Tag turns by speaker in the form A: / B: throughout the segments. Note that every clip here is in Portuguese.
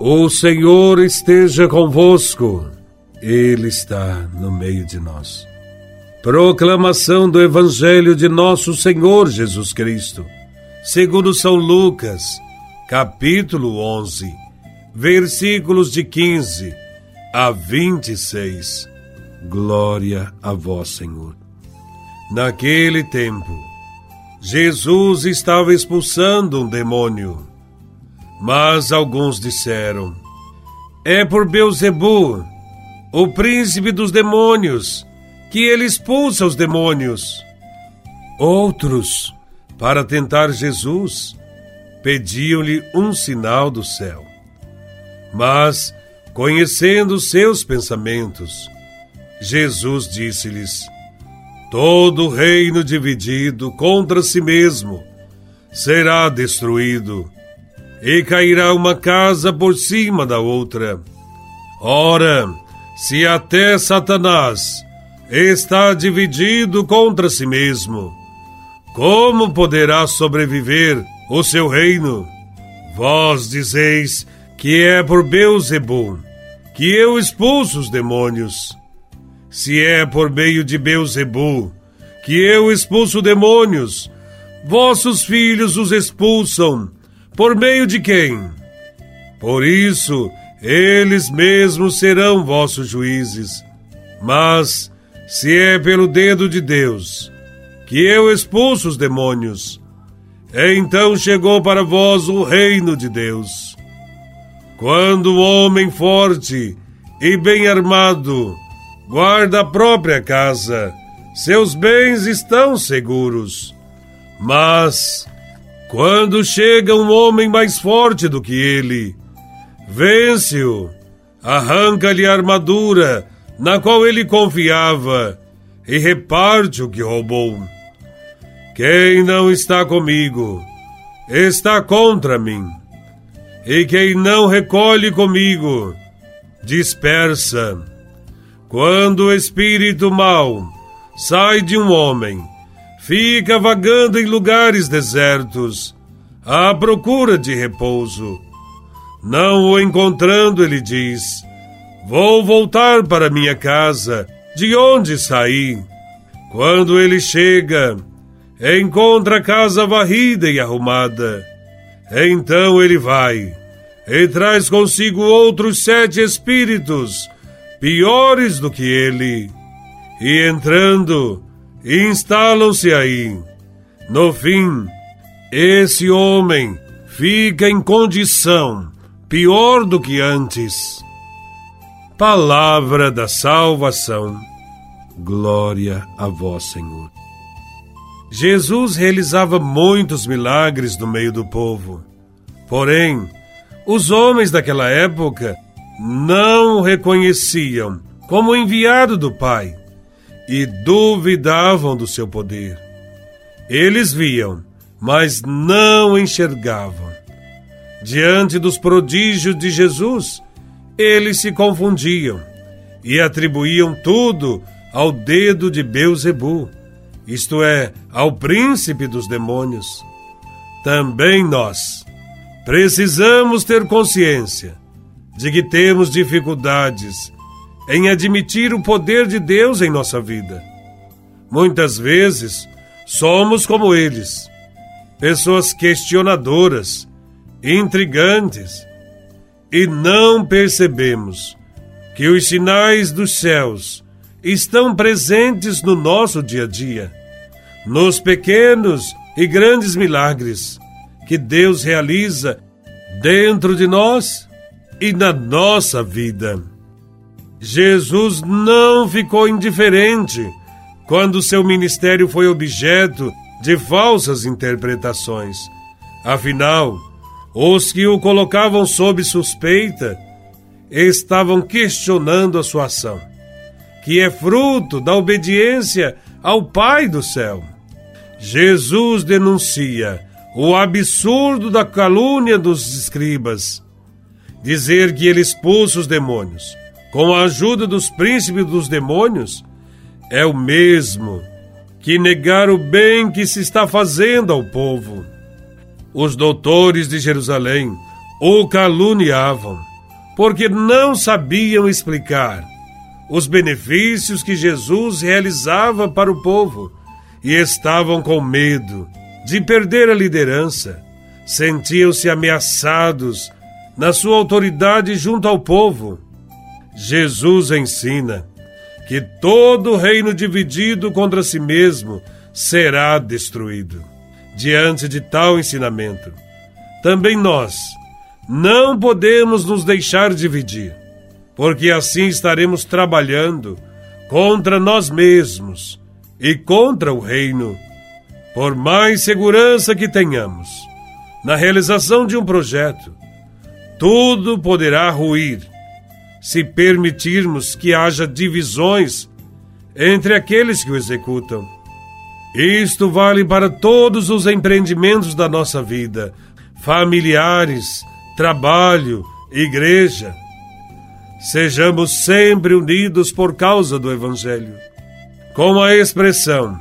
A: O Senhor esteja convosco, Ele está no meio de nós. Proclamação do Evangelho de Nosso Senhor Jesus Cristo, segundo São Lucas, capítulo 11, versículos de 15 a 26. Glória a Vós, Senhor. Naquele tempo, Jesus estava expulsando um demônio mas alguns disseram: É por Beuzebu, o príncipe dos demônios, que ele expulsa os demônios. Outros, para tentar Jesus, pediam-lhe um sinal do céu. Mas, conhecendo seus pensamentos, Jesus disse-lhes: Todo reino dividido contra si mesmo será destruído e cairá uma casa por cima da outra. Ora, se até Satanás está dividido contra si mesmo, como poderá sobreviver o seu reino? Vós dizeis que é por Beuzebu que eu expulso os demônios. Se é por meio de Beuzebu que eu expulso demônios, vossos filhos os expulsam por meio de quem? Por isso, eles mesmos serão vossos juízes. Mas, se é pelo dedo de Deus que eu expulso os demônios, então chegou para vós o reino de Deus. Quando o homem forte e bem armado guarda a própria casa, seus bens estão seguros. Mas, quando chega um homem mais forte do que ele, vence-o, arranca-lhe a armadura na qual ele confiava e reparte o que roubou. Quem não está comigo está contra mim, e quem não recolhe comigo dispersa. Quando o espírito mau sai de um homem, fica vagando em lugares desertos, à procura de repouso. Não o encontrando, ele diz: Vou voltar para minha casa, de onde saí. Quando ele chega, encontra a casa varrida e arrumada. Então ele vai e traz consigo outros sete espíritos, piores do que ele. E entrando, instalam-se aí. No fim, esse homem fica em condição pior do que antes. Palavra da salvação. Glória a vós, Senhor. Jesus realizava muitos milagres no meio do povo. Porém, os homens daquela época não o reconheciam como enviado do Pai e duvidavam do seu poder. Eles viam, mas não enxergavam. Diante dos prodígios de Jesus, eles se confundiam e atribuíam tudo ao dedo de Beuzebu, isto é, ao príncipe dos demônios. Também nós precisamos ter consciência de que temos dificuldades em admitir o poder de Deus em nossa vida. Muitas vezes somos como eles, pessoas questionadoras, intrigantes, e não percebemos que os sinais dos céus estão presentes no nosso dia a dia, nos pequenos e grandes milagres que Deus realiza dentro de nós e na nossa vida. Jesus não ficou indiferente quando seu ministério foi objeto de falsas interpretações. Afinal, os que o colocavam sob suspeita estavam questionando a sua ação, que é fruto da obediência ao Pai do céu. Jesus denuncia o absurdo da calúnia dos escribas, dizer que ele expulsa os demônios com a ajuda dos príncipes dos demônios, é o mesmo que negar o bem que se está fazendo ao povo. Os doutores de Jerusalém o caluniavam porque não sabiam explicar os benefícios que Jesus realizava para o povo e estavam com medo de perder a liderança. Sentiam-se ameaçados na sua autoridade junto ao povo. Jesus ensina que todo reino dividido contra si mesmo será destruído. Diante de tal ensinamento, também nós não podemos nos deixar dividir, porque assim estaremos trabalhando contra nós mesmos e contra o reino. Por mais segurança que tenhamos na realização de um projeto, tudo poderá ruir se permitirmos que haja divisões entre aqueles que o executam. Isto vale para todos os empreendimentos da nossa vida, familiares, trabalho, igreja. Sejamos sempre unidos por causa do Evangelho. Com a expressão: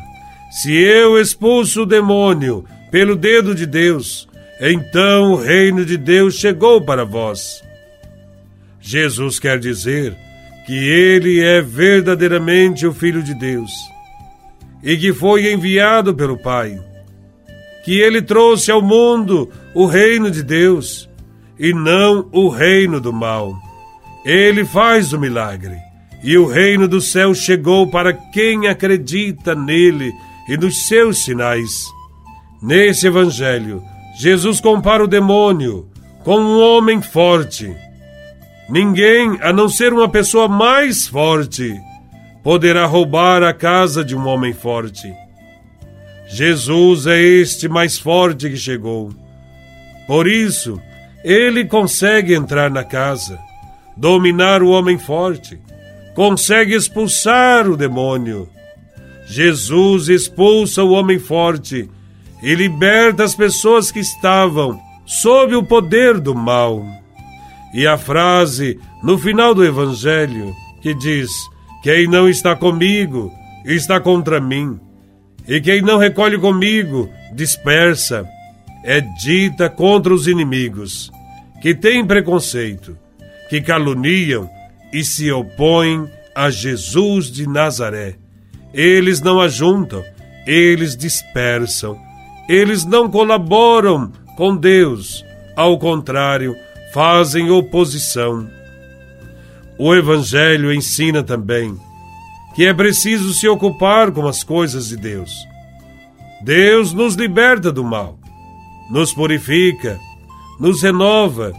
A: se eu expulso o demônio pelo dedo de Deus, então o reino de Deus chegou para vós. Jesus quer dizer que ele é verdadeiramente o Filho de Deus e que foi enviado pelo Pai, que ele trouxe ao mundo o reino de Deus e não o reino do mal. Ele faz o milagre e o reino do céu chegou para quem acredita nele e nos seus sinais. Nesse evangelho, Jesus compara o demônio com um homem forte Ninguém, a não ser uma pessoa mais forte, poderá roubar a casa de um homem forte. Jesus é este mais forte que chegou. Por isso, ele consegue entrar na casa, dominar o homem forte, consegue expulsar o demônio. Jesus expulsa o homem forte e liberta as pessoas que estavam sob o poder do mal. E a frase no final do Evangelho que diz: Quem não está comigo está contra mim, e quem não recolhe comigo dispersa, é dita contra os inimigos, que têm preconceito, que caluniam e se opõem a Jesus de Nazaré. Eles não ajuntam, eles dispersam, eles não colaboram com Deus, ao contrário, fazem oposição. O Evangelho ensina também que é preciso se ocupar com as coisas de Deus. Deus nos liberta do mal, nos purifica, nos renova,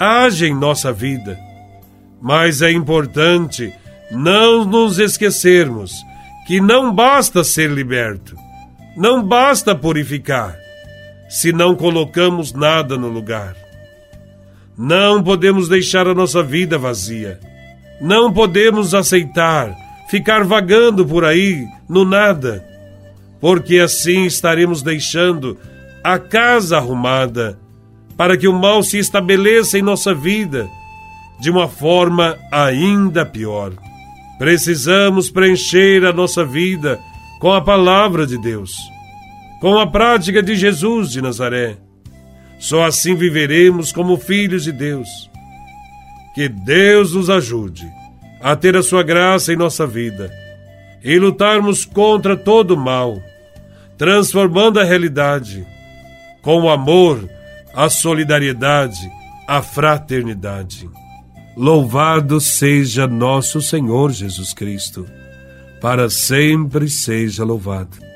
A: age em nossa vida. Mas é importante não nos esquecermos que não basta ser liberto, não basta purificar, se não colocamos nada no lugar. Não podemos deixar a nossa vida vazia. Não podemos aceitar ficar vagando por aí no nada, porque assim estaremos deixando a casa arrumada para que o mal se estabeleça em nossa vida de uma forma ainda pior. Precisamos preencher a nossa vida com a palavra de Deus, com a prática de Jesus de Nazaré só assim viveremos como filhos de Deus. Que Deus nos ajude a ter a sua graça em nossa vida e lutarmos contra todo o mal, transformando a realidade com o amor, a solidariedade, a fraternidade. Louvado seja nosso Senhor Jesus Cristo, para sempre seja louvado.